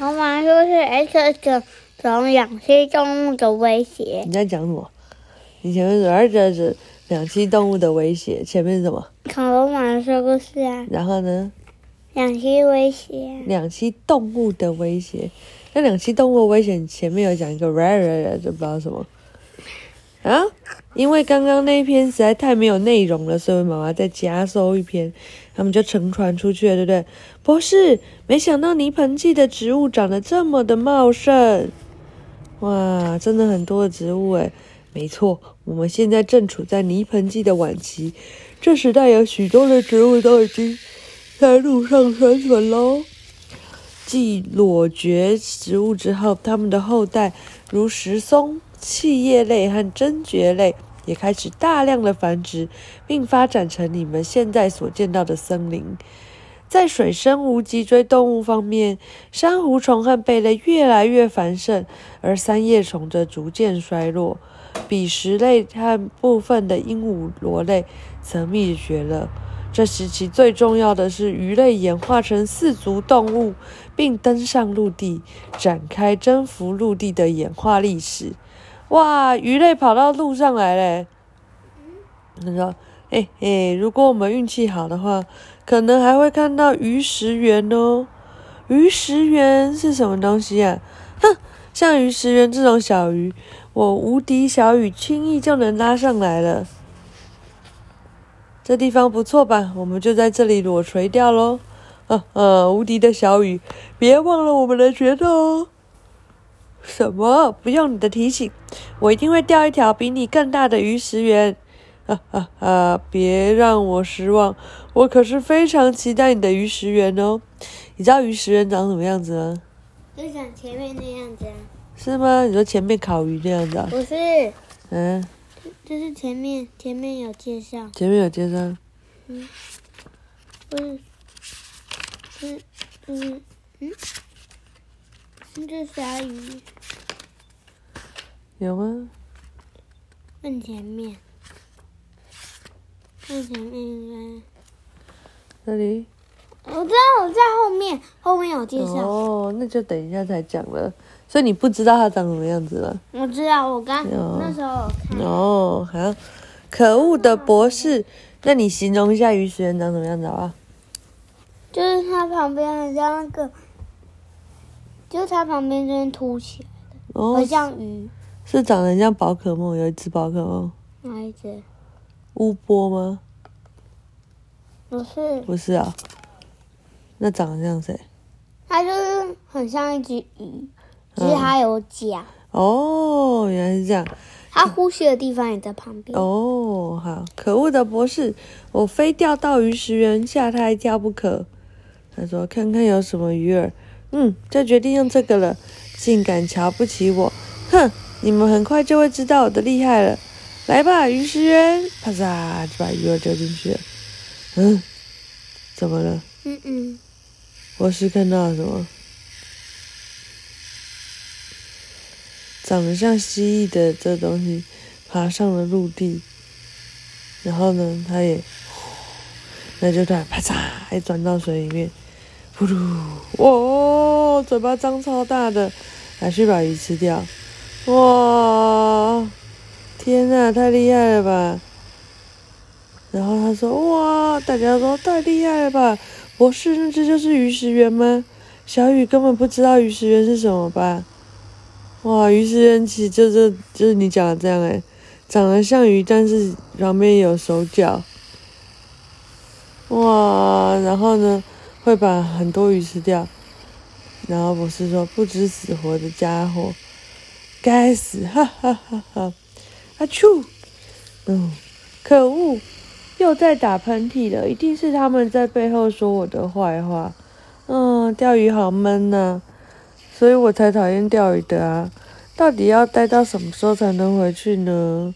我马说是 X 种种两栖动物的威胁。你在讲什么？你前面是而这是两栖动物的威胁，前面是什么？恐龙马说故事啊，然后呢？两栖威胁。两栖动物的威胁。那两栖动物的威胁前面有讲一个 rare，就不知道什么啊？因为刚刚那一篇实在太没有内容了，所以妈妈再加收一篇，他们就乘船出去了，对不对？博士，没想到泥盆纪的植物长得这么的茂盛，哇，真的很多的植物诶。没错，我们现在正处在泥盆纪的晚期，这时代有许多的植物都已经在路上生存喽。继裸蕨植物之后，它们的后代如石松、气叶类和真蕨类也开始大量的繁殖，并发展成你们现在所见到的森林。在水生无脊椎动物方面，珊瑚虫和贝类越来越繁盛，而三叶虫则逐渐衰落。比食类和部分的鹦鹉螺类则灭绝了。这时期最重要的是鱼类演化成四足动物，并登上陆地，展开征服陆地的演化历史。哇，鱼类跑到路上来嘞！他说：“嘿嘿，如果我们运气好的话，可能还会看到鱼食源哦。鱼食源是什么东西啊？哼，像鱼食源这种小鱼，我无敌小雨轻易就能拉上来了。”这地方不错吧？我们就在这里裸垂钓喽！呃呃，无敌的小雨，别忘了我们的决斗哦！什么？不用你的提醒，我一定会钓一条比你更大的鱼食源！哈哈哈！别让我失望，我可是非常期待你的鱼食源哦！你知道鱼食源长什么样子吗？就像前面那样子啊？是吗？你说前面烤鱼那样子啊？不是，嗯，就是前面前面有介绍，前面有介绍。嗯，不是，是嗯嗯，是这鲨鱼有吗？更前面，更前面应该这里？我知道我在后面，后面有介绍，哦，那就等一下才讲了。所以你不知道它长什么样子了？我知道，我刚有那时候有看，哦，好，可恶的博士，那你形容一下鱼食人长什么样子好不好？就是它旁边很像那个，就是它旁边这边凸起来，哦很，像鱼，是长得很像宝可梦，有一只宝可梦，哪一只？乌波吗？不是，不是啊，那长得像谁？它就是很像一只鱼，只嗯是它有脚，哦，原来是这样。它呼吸的地方也在旁边。哦，好，可恶的博士，我非钓到鱼食人吓他一跳不可。他说：“看看有什么鱼饵。”嗯，就决定用这个了。竟敢瞧不起我！哼，你们很快就会知道我的厉害了。来吧，鱼食源！啪嚓，就把鱼饵丢进去了。嗯，怎么了？嗯嗯，我是看到了？什么？长得像蜥蜴的这东西爬上了？陆地，然后呢，它也，那就突然啪嚓，一钻到水里面，呼噜，哇，嘴巴张超大的，还去把鱼吃掉，哇，天呐，太厉害了吧！然后他说：“哇！”大家说：“太厉害了吧！”博士，那这就是鱼食源吗？小雨根本不知道鱼食源是什么吧？哇，鱼食源其实就是就是你讲的这样诶，长得像鱼，但是旁边有手脚。哇，然后呢，会把很多鱼吃掉。然后博士说：“不知死活的家伙，该死！”哈哈哈哈！啊啾，嗯，可恶！又在打喷嚏了，一定是他们在背后说我的坏话。嗯，钓鱼好闷呐、所以我才讨厌钓鱼的啊。到底要待到什么时候才能回去呢？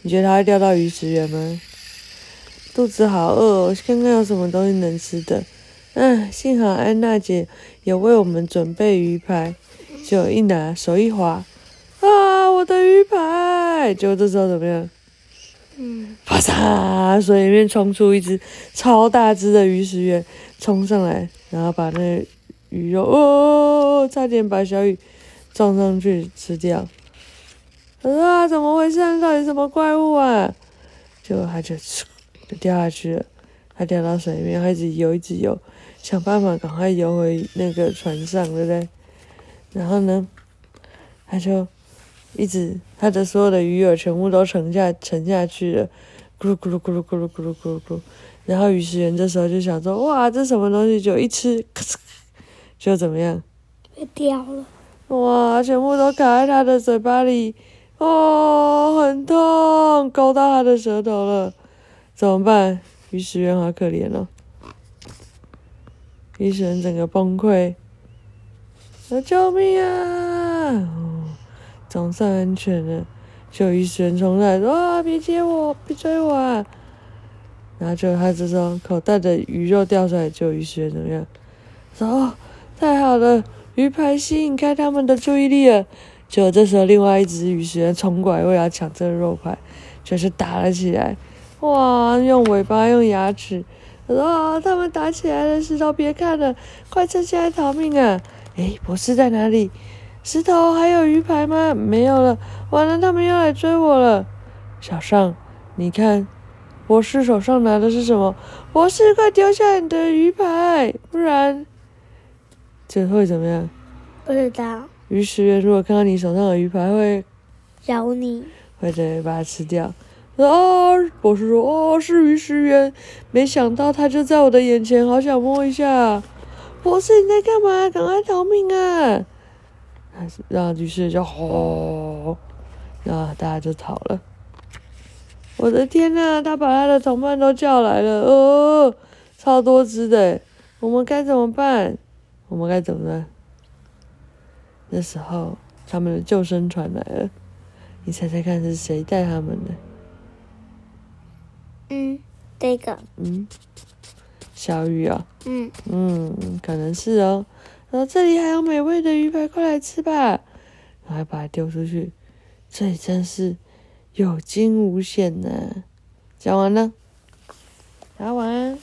你觉得他会钓到鱼食源吗？肚子好饿哦，看看有什么东西能吃的。嗯，幸好安娜姐有为我们准备鱼排，就一拿手一滑，啊，我的鱼排！结果这时候怎么样？嗯，啪嚓！水里面冲出一只超大只的鱼食源，冲上来，然后把那鱼肉，哦，差点把小雨撞上去吃掉。啊，怎么回事？到底什么怪物啊？结果他就就掉下去了，他掉到水里面，他一直游，一直游，想办法赶快游回那个船上，对不对？然后呢，他就一直他的所有的鱼饵全部都沉下沉下去了，咕噜咕噜咕噜咕噜咕噜咕噜咕噜。然后鱼食员这时候就想说：“哇，这什么东西？”就一吃，咔嚓，就怎么样？被掉了。哇，全部都卡在他的嘴巴里，哦，很痛，勾到他的舌头了，怎么办？鱼食员好可怜哦，鱼食员整个崩溃，啊：“救命啊！”哦，总算安全了，就鱼食员冲来说：“啊，别接我，别追我啊！”然后就他这时候口袋的鱼肉掉出来，就鱼食员怎么样？说：“哦，太好了！”鱼排吸引开他们的注意力了，结果这时候另外一只鱼食员冲过来，为了抢这个肉排，就是打了起来。哇，用尾巴，用牙齿，啊，他们打起来了！石头，别看了，快趁现在逃命啊！诶，博士在哪里？石头还有鱼排吗？没有了，完了，他们又来追我了。小尚，你看，博士手上拿的是什么？博士，快丢下你的鱼排，不然。这会怎么样？不知道。鱼食员如果看到你手上的鱼排，会咬你，或者把它吃掉。啊，博士说：“哦，是鱼食员。”没想到他就在我的眼前，好想摸一下。博士，你在干嘛？赶快逃命啊！然后鱼食就吼，然后大家就逃了。我的天呐，他把他的同伴都叫来了，哦，超多只的，我们该怎么办？我们该怎么办？那时候他们的救生船来了，你猜猜看是谁带他们的？嗯，这个。嗯，小雨啊。嗯。嗯，可能是哦。然后这里还有美味的鱼排，快来吃吧！然后把它丢出去，这里真是有惊无险呢。讲完了，大家晚安。